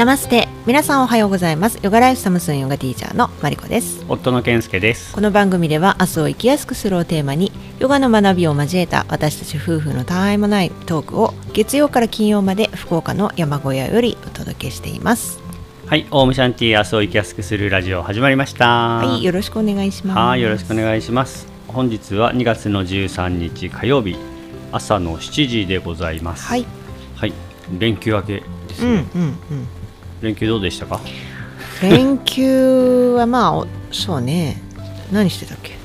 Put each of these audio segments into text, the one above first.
ナマステ。皆さんおはようございます。ヨガライフサムスンヨガティーチャーのマリコです。夫の健介です。この番組では明日を生きやすくするをテーマにヨガの学びを交えた私たち夫婦のたわいもないトークを月曜から金曜まで福岡の山小屋よりお届けしています。はいオウムシャンティ明日を生きやすくするラジオ始まりました。はいよろしくお願いします。はいよろしくお願いします。本日は2月の13日火曜日朝の7時でございます。はい。はい連休明けですうんうんね、うん連休どうでしたか？連休はまあおそうね。何してたっけ？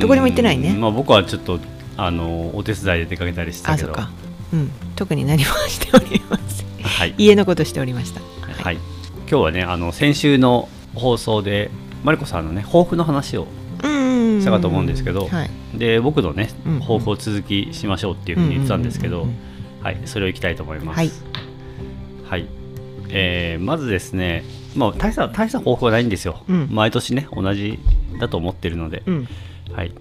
どこにも行ってないね。うんまあ僕はちょっとあのお手伝いで出かけたりしてたけど。あそっか。うん。特に何もしておりません。はい。家のことしておりました。はい、今日はねあの先週の放送でマリコさんのね抱負の話をうんしたかと思うんですけどはい。で僕のねうん抱負を続きしましょうっていうふうに言ってたんですけどはい。それをいきたいと思います。はい。はいえーまずですねまあ大した大した抱負はないんですよ、うん。毎年ね同じだと思ってるので、うん。はい。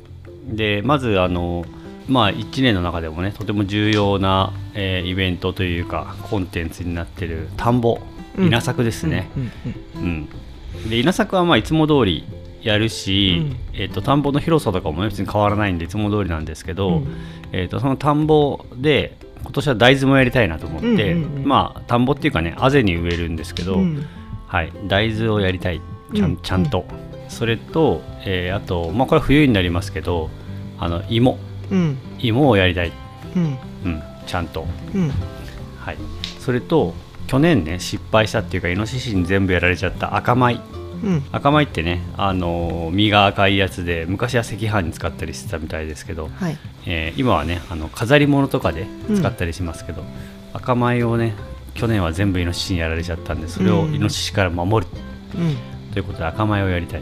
でまずあのまあ1年の中でもねとても重要な、えーイベントというかコンテンツになってる田んぼうん。稲作ですね、うん。で稲作はまあいつも通りやるし、うん。えっと田んぼの広さとかもね別に変わらないんでいつも通りなんですけど、うん。えっとその田んぼで今年は大豆もやりたいなと思って、うんうんうんまあ田んぼっていうかねあぜに植えるんですけど、うん。はい、大豆をやりたい。ちゃん,、うん。ちゃんと。それと、えーあと、まあ、これは冬になりますけどあの芋。うん。芋をやりたい、うん。うん、ちゃんと、うん。はい、それと去年ね失敗したっていうかイノシシに全部やられちゃった赤米うん。赤米ってね、あのー実が赤いやつで昔は赤飯に使ったりしてたみたいですけど、はい。えー今はねあの飾り物とかで使ったりしますけど、赤米をね去年は全部イノシシにやられちゃったんでそれをイノシシから守る。うん。ということで赤米をやりたい。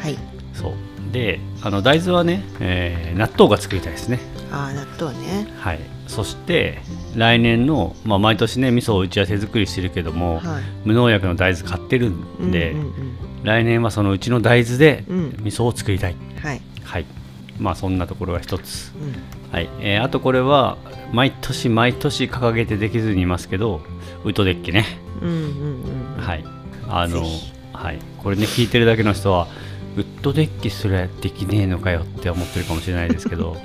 はい。そう。であの大豆はね、えー納豆が作りたいですね。ああ納豆ね。はいそして来年の、まあ、毎年ね味噌をうちは手作りしてるけども、はい。無農薬の大豆買ってるんで、うんうん来年はそのうちの大豆でうん。味噌を作りたい、うんはい。はい。まあそんなところが一つ。うん。はい、えーあとこれは毎年毎年掲げてできずにいますけどウトデッキね。うんうんうんはい。あのはい。これね聞いてるだけの人はウッドデッキすらできねえのかよって思ってるかもしれないですけど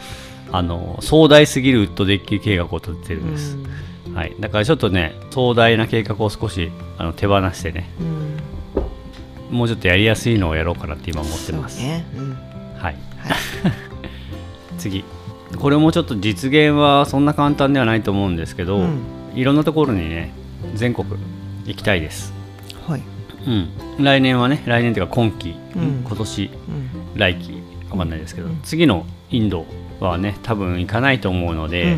あの壮大すぎるウッドデッキ計画を立ててるんです、はい、だからちょっとね壮大な計画を少しあの手放してねうん。うんもうちょっとやりやすいのをやろうかなって今思ってます、ね。うん。はい。はい。次。これもちょっと実現はそんな簡単ではないと思うんですけど、うん。いろんなところにね全国行きたいです、はい。うん、来年はね来年というか今期、うん。今年うん。来期わかんないですけど、うん。次のインドはね多分行かないと思うので、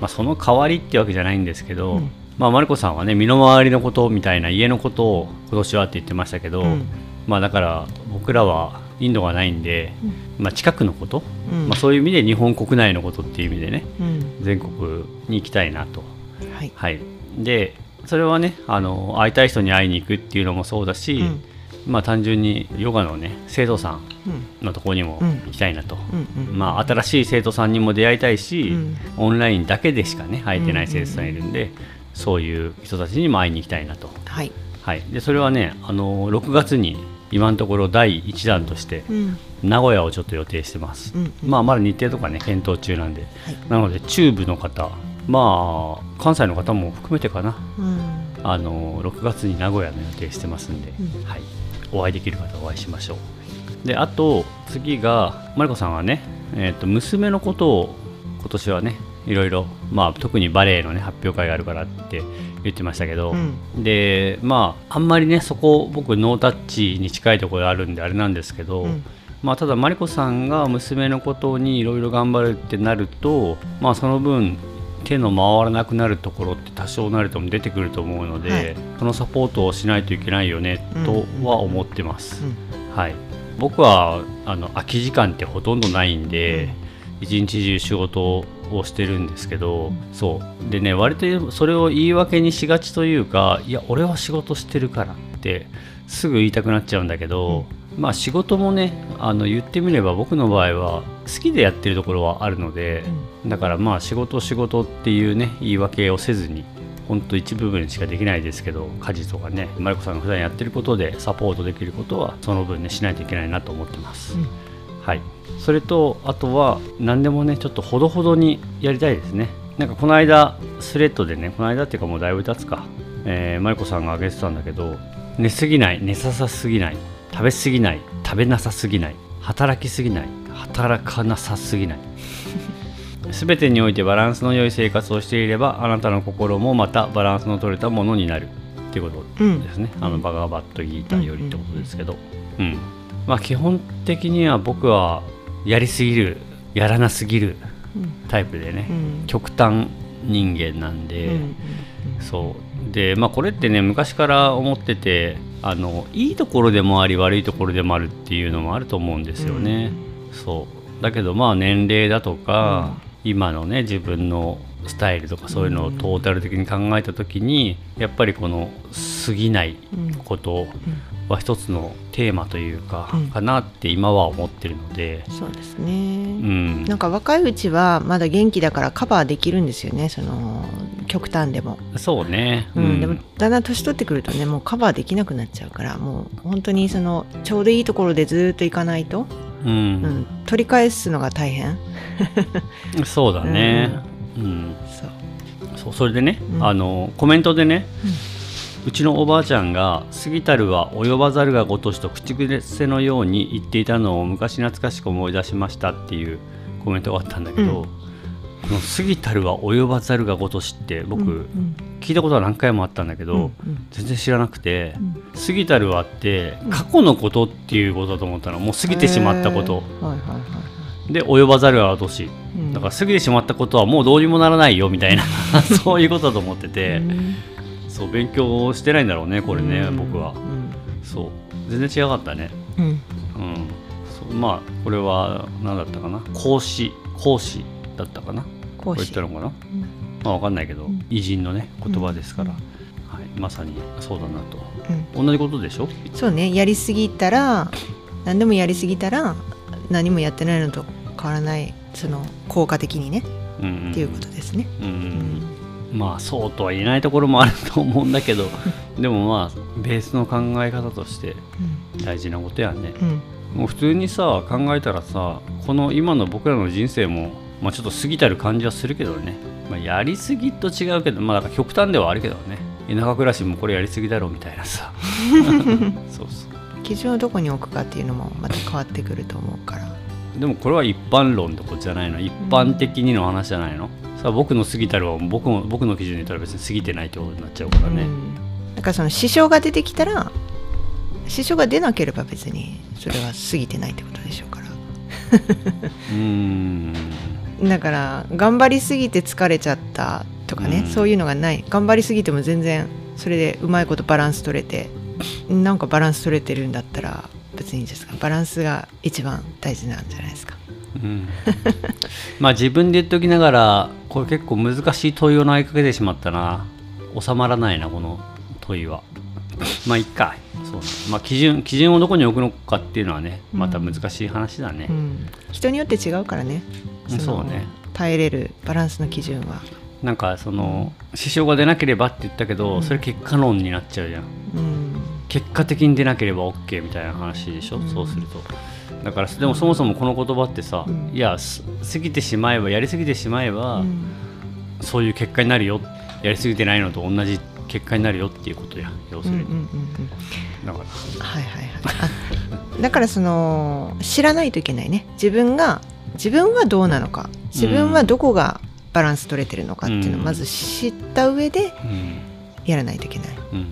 まあ、その代わりってわけじゃないんですけど、うん。まあ、マルコさんはね身の回りのことみたいな家のことを今年はって言ってましたけど、うん。まあだから僕らはインドがないんで、まあ、近くのこと、うん。まあ、そういう意味で日本国内のことっていう意味でねうん。全国に行きたいなと。はい。はい、でそれはねあの会いたい人に会いに行くっていうのもそうだし、うん。まあ単純にヨガのね生徒さんのところにもうん。行きたいなと、うんうんまあ新しい生徒さんにも出会いたいし、うん。オンラインだけでしかね会えてない生徒さんいるんで、そういう人たちにも会いに行きたいなと、はい。はい、でそれはねあの6月に今のところ第1弾としてうん。名古屋をちょっと予定してます、うんまあまだ日程とかね検討中なんで。はい。なので中部の方まあ関西の方も含めてかな。うん。あの6月に名古屋の予定してますんで、うん。はい、お会いできる方お会いしましょうであと次がマリコさんはね、えー、と娘のことを今年はねいろいろ、まあ、特にバレエの、ね、発表会があるからって言ってましたけど、うん。でまああんまりねそこ僕ノータッチに近いところあるんであれなんですけど、うん。まあ、ただマリコさんが娘のことにいろいろ頑張るってなると、まあ、その分手の回らなくなるところって多少なりとも出てくると思うので、はい。そのサポートをしないといけないよねとは思ってます、うん。はい、僕はあの空き時間ってほとんどないんで、一日中仕事をしてるんですけど、そう。でね割とそれを言い訳にしがちというかいや俺は仕事してるからってすぐ言いたくなっちゃうんだけど、まあ仕事もねあの言ってみれば僕の場合は好きでやってるところはあるので、だからまあ仕事仕事っていうね言い訳をせずにほんと一部分しかできないですけど家事とかねマリコさんが普段やってることでサポートできることはその分ねしないといけないなと思ってます、うん。はい。それとあとは何でもねちょっとほどほどにやりたいですね。なんかこの間スレッドでねこの間っていうかもうだいぶ経つか、えーマリコさんが挙げてたんだけど寝すぎない寝ささすぎない食べすぎない食べなさすぎない働きすぎない働かなさすぎない全てにおいてバランスの良い生活をしていればあなたの心もまたバランスの取れたものになる。っていうことうんですね、あのバガバットギーターよりってことですけど、うん。まあ基本的には僕はやりすぎるやらなすぎるうん。タイプでね、うん。極端人間なんで、うんそう。でまあこれってね昔から思っててあのいいところでもあり悪いところでもあるっていうのもあると思うんですよね、そう。だけどまあ年齢だとか、今のね自分のスタイルとかそういうのをトータル的に考えた時にやっぱりこの過ぎないうん。ことは一つのテーマというか、うん。かなって今は思ってるので、そうですうね、ん、なんか若いうちはまだ元気だからカバーできるんですよねその極端でも、そうね、うん。でもだんだん年取ってくるとねもうカバーできなくなっちゃうからもう本当にそのちょうどいいところでずっと行かないと、うん。うん、取り返すのが大変。そうだね、うん。そう。そうそれでね、うん。あのコメントでね、うちのおばあちゃんが「過ぎたるは及ばざるがごとし」と口癖のように言っていたのを昔懐かしく思い出しましたっていうコメントがあったんだけど、うん。この「過ぎたるは及ばざるがごとし」って僕、うん聞いたことは何回もあったんだけど、うんうん。全然知らなくてうん「過ぎたるは」って過去のことっていうことだと思ったの。もう過ぎてしまったこと、へー。はいはいで及ばざるがごとし。いうん。だから過ぎてしまったことはもうどうにもならないよみたいな そういうことだと思ってて、うん。そう勉強してないんだろうねこれね、うん。僕は。うん。そう。全然違かったね。うん。うん。そうまあこれは何だったかな。講師講師だったかな？こう言ったのかな？うん。まあわかんないけど、ん。偉人のね言葉ですから、うん。はい、まさにそうだなと。うん。同じことでしょ？そうねやりすぎたら何でもやりすぎたら何もやってないのと変わらないその効果的にねうんうんっていうことですね。うんまあそうとは言えないところもあると思うんだけどでもまあベースの考え方として大事なことやね。うん。もう普通にさ考えたらさこの今の僕らの人生も、まあ、ちょっと過ぎたる感じはするけどね、まあ、やりすぎと違うけどまあだから極端ではあるけどね。田舎暮らしもこれやりすぎだろうみたいなさ。そうそう。基準をどこに置くかっていうのもまた変わってくると思うから。でもこれは一般論ってことじゃないの？一般的にの話じゃないの、さあ僕の過ぎたるは僕も僕の基準で言ったら別に過ぎてないってことになっちゃうからね、うん。だからその支障が出てきたら支障が出なければ別にそれは過ぎてないってことでしょうから。うーんだから頑張りすぎて疲れちゃったとかね、うん。そういうのがない。頑張りすぎても全然それでうまいことバランス取れてなんかバランス取れてるんだったら別にいいんですか。バランスが一番大事なんじゃないですか。うん。まあ自分で言っておきながらこれ結構難しい問いを投げかけてしまったな。収まらないなこの問いは まあいっか。そうまあ基準基準をどこに置くのかっていうのはねまた難しい話だね。う、ん、人によって違うからね。そうね。耐えれるバランスの基準は、なんかその支障が出なければって言ったけど、うん。それ結果論になっちゃうじゃん。うん。結果的に出なければ OK みたいな話でしょ、うん。そうすると。だからでもそもそもこの言葉ってさ、うん。いやす過ぎてしまえばやりすぎてしまえば、うん。そういう結果になるよ。やりすぎてないのと同じ結果になるよっていうことや要するに、うんうんうんうん。だから。はいはいはい。あ だからその知らないといけないね。自分が自分はどうなのか。自分はどこがバランス取れてるのかっていうのをうん。まず知った上でうん、やらないといけない、うん。うん、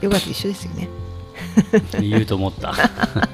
ヨガと一緒ですよね、言うと思った。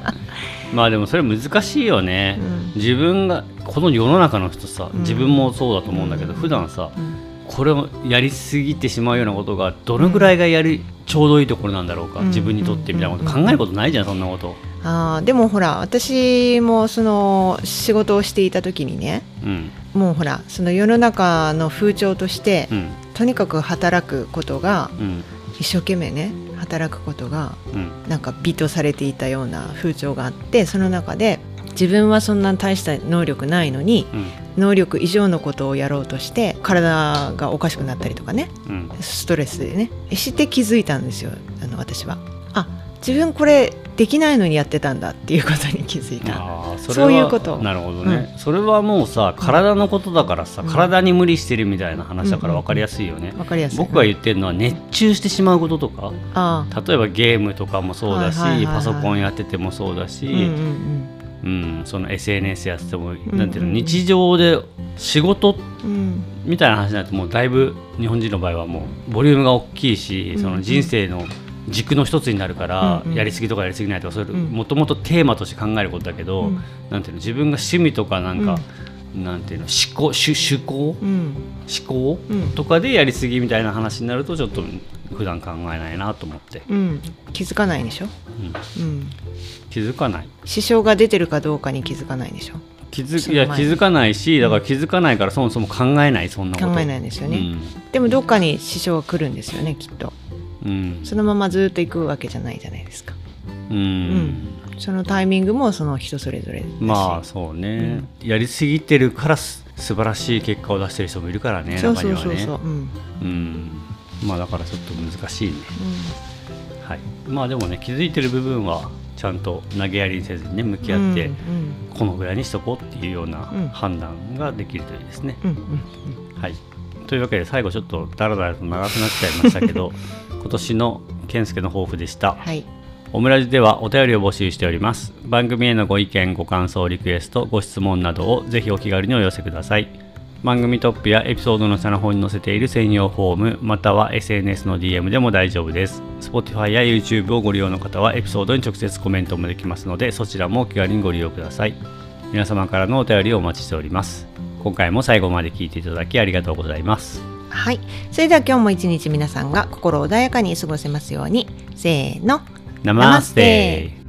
まあでもそれ難しいよね、うん。自分がこの世の中の人さうん。自分もそうだと思うんだけど、うん。普段さうんこれをやりすぎてしまうようなことがどのぐらいがやりちょうどいいところなんだろうか、うん自分にとってみたいなこと考えることないじゃんそんなこと。あーでもほら私もその仕事をしていた時にねうん。もうほらその世の中の風潮として、うん。とにかく働くことがうん。一生懸命ね働くことがうん。なんか美とされていたような風潮があってその中で自分はそんな大した能力ないのにうん能力以上のことをやろうとして体がおかしくなったりとかね。うん。ストレスでね。して気づいたんですよ。あの私は。あ自分これできないのにやってたんだっていうことに気づいた。そういうこと。なるほどね、それはもうさ体のことだからさ、うん。体に無理してるみたいな話だからうん分かりやすいよね、わかりやすい。僕が言ってるのは熱中してしまうこととか。あ例えばゲームとかもそうだし、パソコンやっててもそうだし、うんうんうんその SNS やってても、ん。なんていうのうん日常で仕事うん。うんみたいな話になるともうだいぶ日本人の場合はもうボリュームが大きいし、うん。その人生の軸の一つになるから、うんうん。やりすぎとかやりすぎないとかそれうん。もともとテーマとして考えることだけど、うん。なんていうの自分が趣味とかなんか、なんていうの思考趣趣向？うん。思考、うん。とかでやりすぎみたいな話になるとちょっと普段考えないなと思って、うん。気づかないでしょ、うん。うん、気づかない。支障が出てるかどうかに気づかないでしょ？気づいや気づかないしだから気づかないからそもそも考えないそんなこと。考えないですよね、でもどっかに支障が来るんですよねきっと。うん、うんそのままずっと行くわけじゃないじゃないですか。うん。うん。そのタイミングもその人それぞれまあそうね、やりすぎてるからす素晴らしい結果を出してる人もいるからねそうそうそうそう、うん。うん。まあだからちょっと難しいね。はい。まあでもね気づいてる部分はちゃんと投げやりにせずにね向き合って、うんこのぐらいにしとこうっていうようなうん。判断ができるといいですね、はい。というわけで最後ちょっとダラダラと長くなっちゃいましたけど 今年の健介の抱負でした。はい。オムラジではお便りを募集しております。番組へのご意見ご感想リクエストご質問などをぜひお気軽にお寄せください番組トップやエピソードの下の方に載せている専用フォームまたは SNS の DM でも大丈夫です。Spotify や YouTube をご利用の方はエピソードに直接コメントもできますのでそちらもお気軽にご利用ください。皆様からのお便りをお待ちしております。今回も最後まで聞いていただきありがとうございます。はい。それでは今日も一日皆さんが心穏やかに過ごせますように。せーの。ナマステ